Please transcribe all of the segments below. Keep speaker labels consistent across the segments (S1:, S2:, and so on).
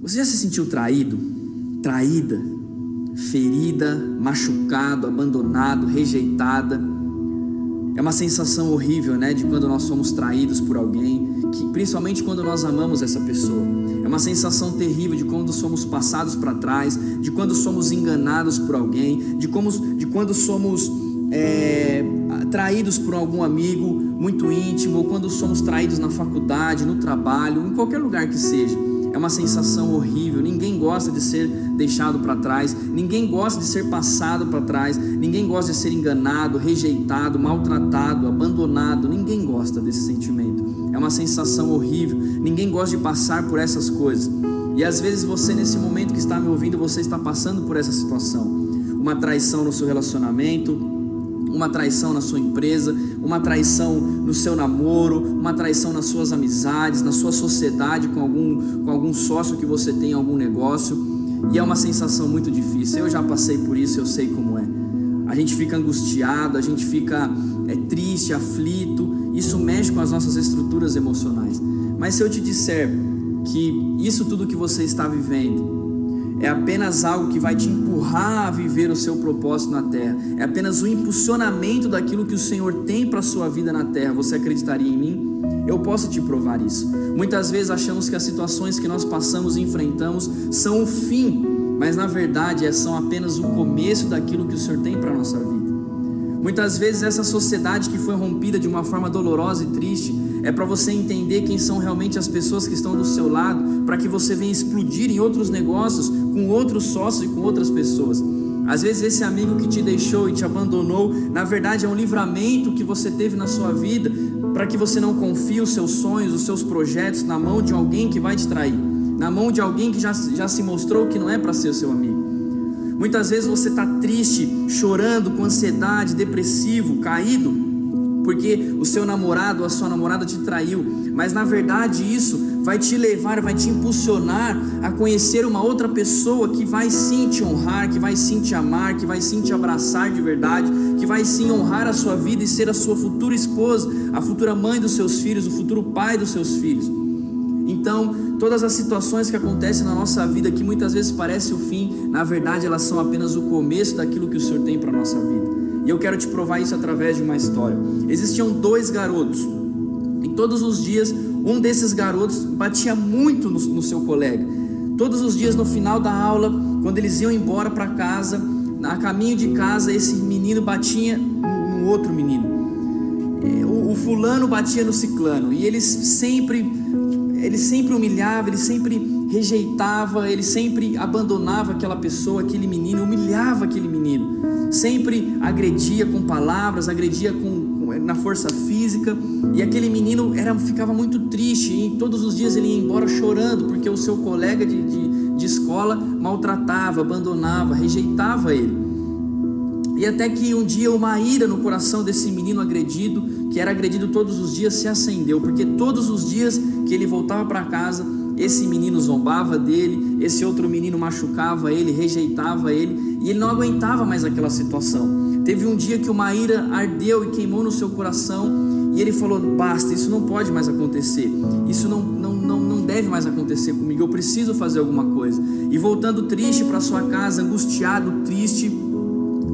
S1: Você já se sentiu traído? Traída? Ferida, machucado, abandonado, rejeitada? É uma sensação horrível, né, de quando nós somos traídos por alguém, que principalmente quando nós amamos essa pessoa. É uma sensação terrível de quando somos passados para trás, de quando somos enganados por alguém, de como, de quando somos é, traídos por algum amigo muito íntimo, ou quando somos traídos na faculdade, no trabalho, em qualquer lugar que seja. É uma sensação horrível. Ninguém gosta de ser deixado para trás, ninguém gosta de ser passado para trás, ninguém gosta de ser enganado, rejeitado, maltratado, abandonado. Ninguém gosta desse sentimento. É uma sensação horrível. Ninguém gosta de passar por essas coisas. E às vezes você, nesse momento que está me ouvindo, você está passando por essa situação. Uma traição no seu relacionamento, uma traição na sua empresa, uma traição no seu namoro, uma traição nas suas amizades, na sua sociedade com algum, com algum sócio que você tem em algum negócio. E é uma sensação muito difícil. Eu já passei por isso, eu sei como é. A gente fica angustiado, a gente fica é, triste, aflito. Isso mexe com as nossas estruturas emocionais. Mas se eu te disser que isso tudo que você está vivendo é apenas algo que vai te empurrar a viver o seu propósito na terra, é apenas o impulsionamento daquilo que o Senhor tem para a sua vida na terra. Você acreditaria em mim? Eu posso te provar isso. Muitas vezes achamos que as situações que nós passamos e enfrentamos são o fim, mas na verdade é, são apenas o começo daquilo que o Senhor tem para a nossa vida. Muitas vezes essa sociedade que foi rompida de uma forma dolorosa e triste é para você entender quem são realmente as pessoas que estão do seu lado, para que você venha explodir em outros negócios, com outros sócios e com outras pessoas. Às vezes esse amigo que te deixou e te abandonou, na verdade é um livramento que você teve na sua vida, para que você não confie os seus sonhos, os seus projetos na mão de alguém que vai te trair, na mão de alguém que já, já se mostrou que não é para ser o seu amigo. Muitas vezes você está triste, chorando, com ansiedade, depressivo, caído, porque o seu namorado ou a sua namorada te traiu, mas na verdade isso vai te levar, vai te impulsionar a conhecer uma outra pessoa que vai sim te honrar, que vai sim te amar, que vai sim te abraçar de verdade, que vai sim honrar a sua vida e ser a sua futura esposa, a futura mãe dos seus filhos, o futuro pai dos seus filhos. Então, todas as situações que acontecem na nossa vida, que muitas vezes parece o fim, na verdade elas são apenas o começo daquilo que o Senhor tem para nossa vida. E eu quero te provar isso através de uma história. Existiam dois garotos. E todos os dias, um desses garotos batia muito no, no seu colega. Todos os dias, no final da aula, quando eles iam embora para casa, a caminho de casa, esse menino batia no, no outro menino. O, o fulano batia no ciclano. E eles sempre, ele sempre humilhava, ele sempre rejeitava, ele sempre abandonava aquela pessoa, aquele menino, humilhava aquele menino sempre agredia com palavras, agredia com, com, na força física, e aquele menino era, ficava muito triste, e todos os dias ele ia embora chorando, porque o seu colega de, de, de escola maltratava, abandonava, rejeitava ele. E até que um dia uma ira no coração desse menino agredido, que era agredido todos os dias, se acendeu, porque todos os dias que ele voltava para casa, esse menino zombava dele, esse outro menino machucava ele, rejeitava ele, e ele não aguentava mais aquela situação. Teve um dia que uma ira ardeu e queimou no seu coração, e ele falou: Basta, isso não pode mais acontecer, isso não, não, não, não deve mais acontecer comigo, eu preciso fazer alguma coisa. E voltando triste para sua casa, angustiado, triste,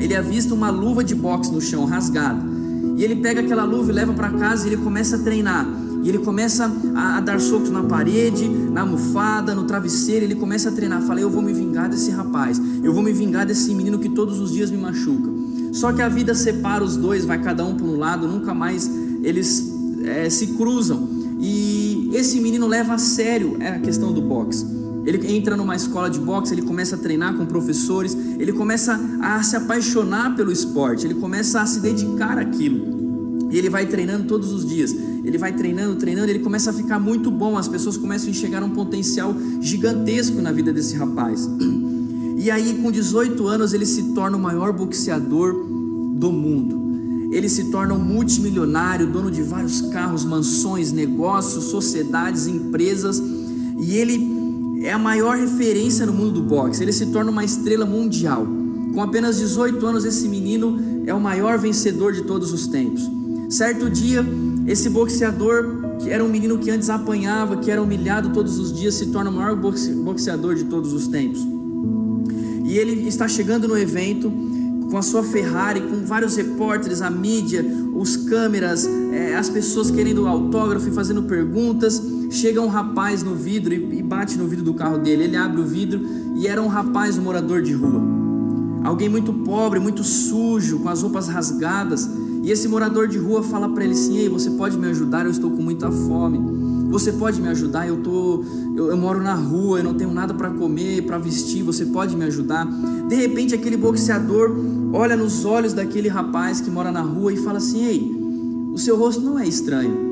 S1: ele avista uma luva de boxe no chão, rasgada. E ele pega aquela luva e leva para casa e ele começa a treinar. E ele começa a, dar socos na parede, na almofada, no travesseiro. Ele começa a treinar. Falei, eu vou me vingar desse rapaz. Eu vou me vingar desse menino que todos os dias me machuca. Só que a vida separa os dois, vai cada um para um lado. Nunca mais eles é, se cruzam. E esse menino leva a sério a questão do boxe. Ele entra numa escola de boxe, ele começa a treinar com professores, ele começa a se apaixonar pelo esporte, ele começa a se dedicar àquilo. E ele vai treinando todos os dias. Ele vai treinando, treinando, ele começa a ficar muito bom. As pessoas começam a enxergar um potencial gigantesco na vida desse rapaz. E aí, com 18 anos, ele se torna o maior boxeador do mundo. Ele se torna um multimilionário, dono de vários carros, mansões, negócios, sociedades, empresas. E ele é a maior referência no mundo do boxe. Ele se torna uma estrela mundial. Com apenas 18 anos, esse menino é o maior vencedor de todos os tempos. Certo dia, esse boxeador que era um menino que antes apanhava, que era humilhado todos os dias, se torna o maior boxeador de todos os tempos. E ele está chegando no evento com a sua Ferrari, com vários repórteres, a mídia, os câmeras, é, as pessoas querendo autógrafo e fazendo perguntas. Chega um rapaz no vidro e, e bate no vidro do carro dele. Ele abre o vidro e era um rapaz, um morador de rua. Alguém muito pobre, muito sujo, com as roupas rasgadas. E esse morador de rua fala para ele assim: Ei, você pode me ajudar? Eu estou com muita fome. Você pode me ajudar? Eu tô, eu, eu moro na rua, eu não tenho nada para comer, para vestir. Você pode me ajudar? De repente, aquele boxeador olha nos olhos daquele rapaz que mora na rua e fala assim: Ei, o seu rosto não é estranho.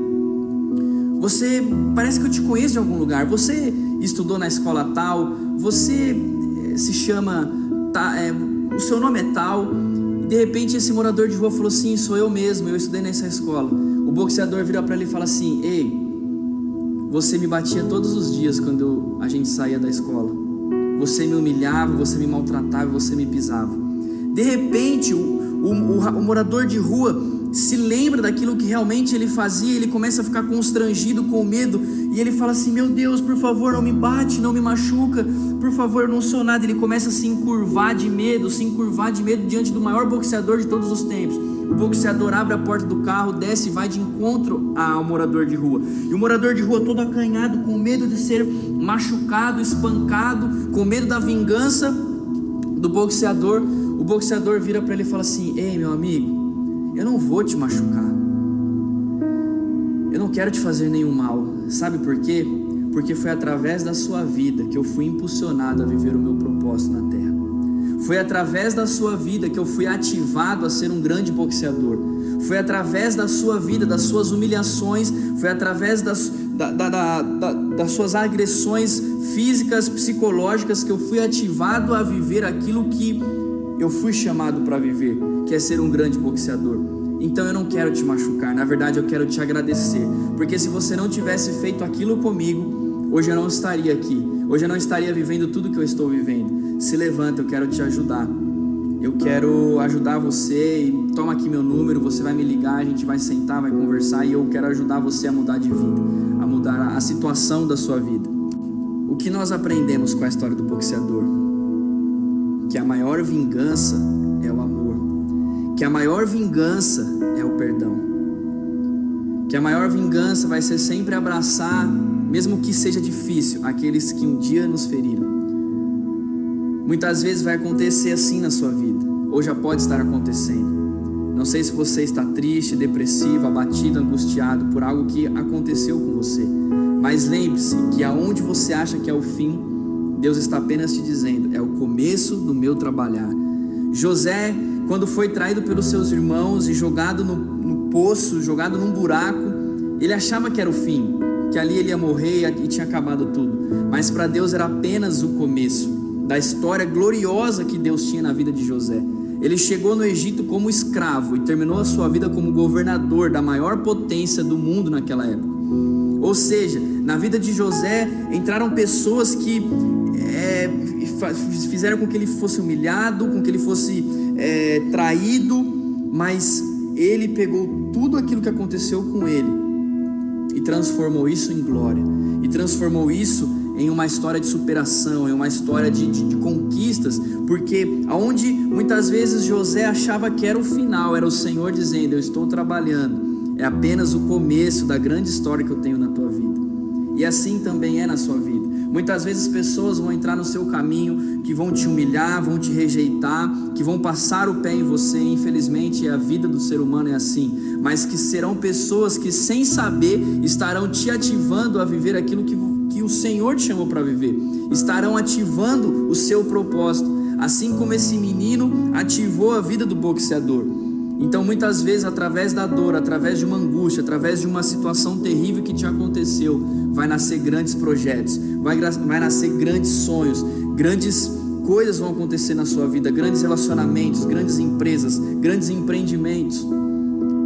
S1: Você parece que eu te conheço de algum lugar. Você estudou na escola tal. Você eh, se chama. Tá, é, o seu nome é tal. De repente esse morador de rua falou assim: Sou eu mesmo. Eu estudei nessa escola. O boxeador vira para ele e fala assim: Ei, você me batia todos os dias quando a gente saía da escola. Você me humilhava, você me maltratava, você me pisava. De repente, o, o, o, o morador de rua se lembra daquilo que realmente ele fazia, ele começa a ficar constrangido com medo e ele fala assim: Meu Deus, por favor, não me bate, não me machuca, por favor, eu não sou nada. Ele começa a se encurvar de medo, se encurvar de medo diante do maior boxeador de todos os tempos. O boxeador abre a porta do carro, desce e vai de encontro ao morador de rua. E o morador de rua, todo acanhado, com medo de ser machucado, espancado, com medo da vingança do boxeador, boxeador vira para ele e fala assim: Ei, meu amigo, eu não vou te machucar. Eu não quero te fazer nenhum mal. Sabe por quê? Porque foi através da sua vida que eu fui impulsionado a viver o meu propósito na terra. Foi através da sua vida que eu fui ativado a ser um grande boxeador. Foi através da sua vida, das suas humilhações, foi através das, da, da, da, das suas agressões físicas, psicológicas, que eu fui ativado a viver aquilo que eu fui chamado para viver, que é ser um grande boxeador. Então eu não quero te machucar, na verdade eu quero te agradecer, porque se você não tivesse feito aquilo comigo, hoje eu não estaria aqui, hoje eu não estaria vivendo tudo que eu estou vivendo. Se levanta, eu quero te ajudar. Eu quero ajudar você toma aqui meu número, você vai me ligar, a gente vai sentar, vai conversar e eu quero ajudar você a mudar de vida, a mudar a situação da sua vida. O que nós aprendemos com a história do boxeador? que a maior vingança é o amor, que a maior vingança é o perdão, que a maior vingança vai ser sempre abraçar, mesmo que seja difícil, aqueles que um dia nos feriram. Muitas vezes vai acontecer assim na sua vida, ou já pode estar acontecendo. Não sei se você está triste, depressivo, abatido, angustiado por algo que aconteceu com você, mas lembre-se que aonde você acha que é o fim, Deus está apenas te dizendo: é o começo do meu trabalhar. José, quando foi traído pelos seus irmãos e jogado no, no poço, jogado num buraco, ele achava que era o fim, que ali ele ia morrer e tinha acabado tudo. Mas para Deus era apenas o começo da história gloriosa que Deus tinha na vida de José. Ele chegou no Egito como escravo e terminou a sua vida como governador da maior potência do mundo naquela época. Ou seja, na vida de José entraram pessoas que é, fizeram com que ele fosse humilhado, com que ele fosse é, traído, mas ele pegou tudo aquilo que aconteceu com ele e transformou isso em glória, e transformou isso em uma história de superação, em uma história de, de, de, conquistas, porque aonde muitas vezes José achava que era o final, era o Senhor dizendo: Eu estou trabalhando, é apenas o começo da grande história que eu tenho na tua vida, e assim também é na sua vida. Muitas vezes pessoas vão entrar no seu caminho que vão te humilhar, vão te rejeitar, que vão passar o pé em você. Infelizmente, a vida do ser humano é assim. Mas que serão pessoas que, sem saber, estarão te ativando a viver aquilo que, que o Senhor te chamou para viver. Estarão ativando o seu propósito. Assim como esse menino ativou a vida do boxeador. Então, muitas vezes, através da dor, através de uma angústia, através de uma situação terrível que te aconteceu, vai nascer grandes projetos, vai, vai nascer grandes sonhos, grandes coisas vão acontecer na sua vida, grandes relacionamentos, grandes empresas, grandes empreendimentos.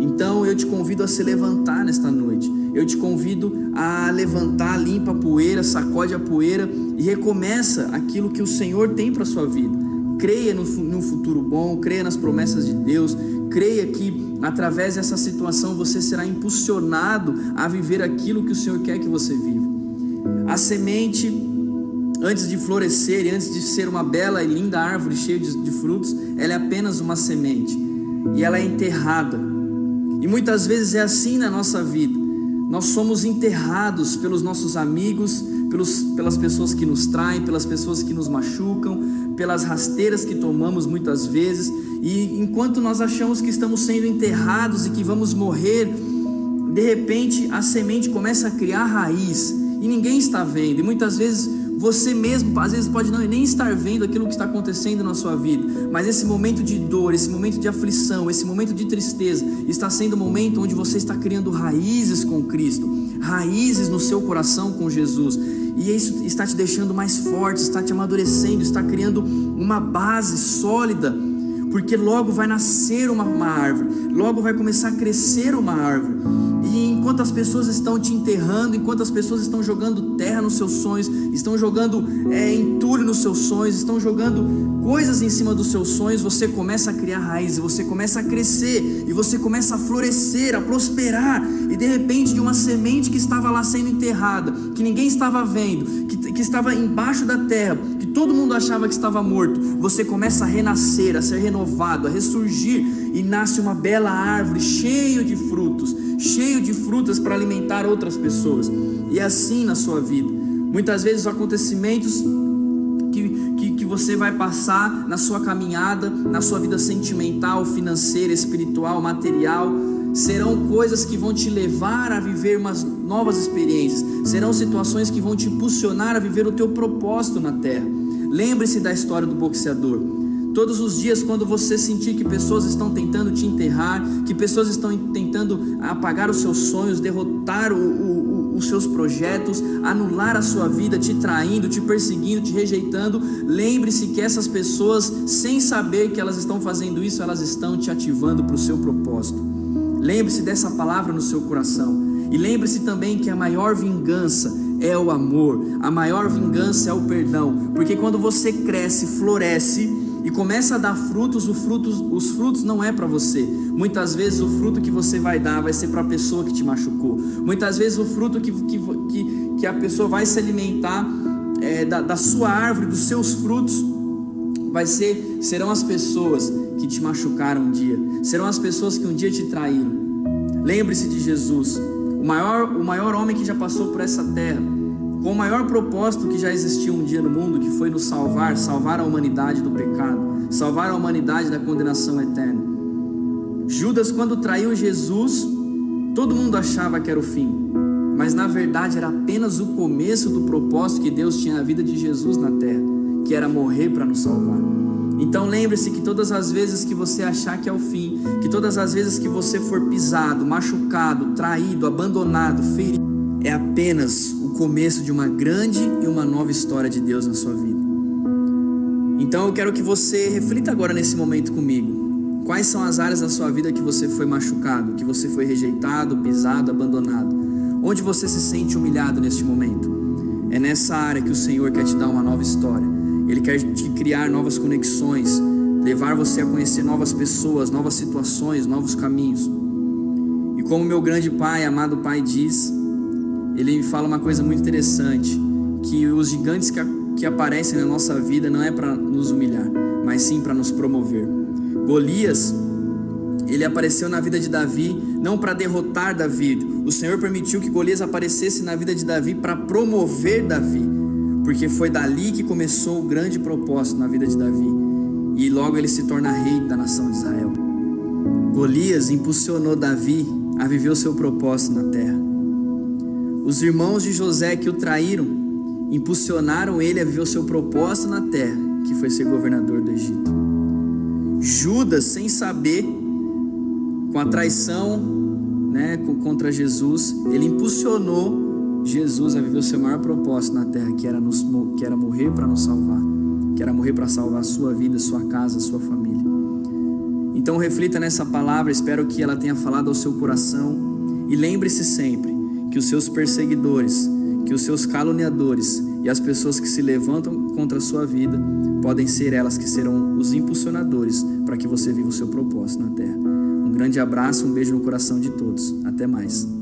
S1: Então, eu te convido a se levantar nesta noite. Eu te convido a levantar, limpa a poeira, sacode a poeira e recomeça aquilo que o Senhor tem para sua vida creia no, no futuro bom, creia nas promessas de Deus, creia que através dessa situação você será impulsionado a viver aquilo que o Senhor quer que você viva. A semente, antes de florescer e antes de ser uma bela e linda árvore cheia de, de frutos, ela é apenas uma semente e ela é enterrada. E muitas vezes é assim na nossa vida. Nós somos enterrados pelos nossos amigos, pelos, pelas pessoas que nos traem, pelas pessoas que nos machucam, pelas rasteiras que tomamos muitas vezes, e enquanto nós achamos que estamos sendo enterrados e que vamos morrer, de repente a semente começa a criar raiz e ninguém está vendo, e muitas vezes você mesmo, às vezes, pode não nem estar vendo aquilo que está acontecendo na sua vida, mas esse momento de dor, esse momento de aflição, esse momento de tristeza, está sendo o momento onde você está criando raízes com Cristo, raízes no seu coração com Jesus, e isso está te deixando mais forte, está te amadurecendo, está criando uma base sólida, porque logo vai nascer uma, uma árvore, logo vai começar a crescer uma árvore. E enquanto as pessoas estão te enterrando, enquanto as pessoas estão jogando terra nos seus sonhos, estão jogando é, entulho nos seus sonhos, estão jogando coisas em cima dos seus sonhos, você começa a criar raízes, você começa a crescer e você começa a florescer, a prosperar. E de repente, de uma semente que estava lá sendo enterrada, que ninguém estava vendo, que, que estava embaixo da terra, que todo mundo achava que estava morto, você começa a renascer, a ser renovado, a ressurgir e nasce uma bela árvore cheia de frutos cheio de frutas para alimentar outras pessoas. E é assim na sua vida. Muitas vezes os acontecimentos que, que, que você vai passar na sua caminhada, na sua vida sentimental, financeira, espiritual, material, serão coisas que vão te levar a viver umas novas experiências, serão situações que vão te impulsionar a viver o teu propósito na terra. Lembre-se da história do boxeador. Todos os dias, quando você sentir que pessoas estão tentando te enterrar, que pessoas estão tentando apagar os seus sonhos, derrotar o, o, os seus projetos, anular a sua vida, te traindo, te perseguindo, te rejeitando, lembre-se que essas pessoas, sem saber que elas estão fazendo isso, elas estão te ativando para o seu propósito. Lembre-se dessa palavra no seu coração. E lembre-se também que a maior vingança é o amor, a maior vingança é o perdão, porque quando você cresce, floresce, e começa a dar frutos, frutos os frutos não é para você. Muitas vezes o fruto que você vai dar vai ser para a pessoa que te machucou. Muitas vezes o fruto que, que, que, que a pessoa vai se alimentar é, da, da sua árvore, dos seus frutos, vai ser serão as pessoas que te machucaram um dia, serão as pessoas que um dia te traíram. Lembre-se de Jesus, o maior, o maior homem que já passou por essa terra com o maior propósito que já existiu um dia no mundo, que foi nos salvar, salvar a humanidade do pecado, salvar a humanidade da condenação eterna. Judas, quando traiu Jesus, todo mundo achava que era o fim, mas na verdade era apenas o começo do propósito que Deus tinha na vida de Jesus na terra, que era morrer para nos salvar. Então lembre-se que todas as vezes que você achar que é o fim, que todas as vezes que você for pisado, machucado, traído, abandonado, ferido, é apenas começo de uma grande e uma nova história de Deus na sua vida. Então eu quero que você reflita agora nesse momento comigo. Quais são as áreas da sua vida que você foi machucado, que você foi rejeitado, pisado, abandonado? Onde você se sente humilhado neste momento? É nessa área que o Senhor quer te dar uma nova história. Ele quer te criar novas conexões, levar você a conhecer novas pessoas, novas situações, novos caminhos. E como meu grande Pai, amado Pai, diz, ele fala uma coisa muito interessante, que os gigantes que, que aparecem na nossa vida não é para nos humilhar, mas sim para nos promover. Golias, ele apareceu na vida de Davi não para derrotar Davi. O Senhor permitiu que Golias aparecesse na vida de Davi para promover Davi, porque foi dali que começou o grande propósito na vida de Davi. E logo ele se torna rei da nação de Israel. Golias impulsionou Davi a viver o seu propósito na terra. Os irmãos de José que o traíram impulsionaram ele a viver o seu propósito na terra, que foi ser governador do Egito. Judas, sem saber, com a traição né, contra Jesus, ele impulsionou Jesus a viver o seu maior propósito na terra, que era, nos, que era morrer para nos salvar, que era morrer para salvar a sua vida, sua casa, sua família. Então reflita nessa palavra, espero que ela tenha falado ao seu coração e lembre-se sempre que os seus perseguidores, que os seus caluniadores, E as pessoas que se levantam contra a sua vida podem ser elas que serão os impulsionadores para que você viva o seu propósito na terra. Um grande abraço, um beijo no coração de todos. Até mais.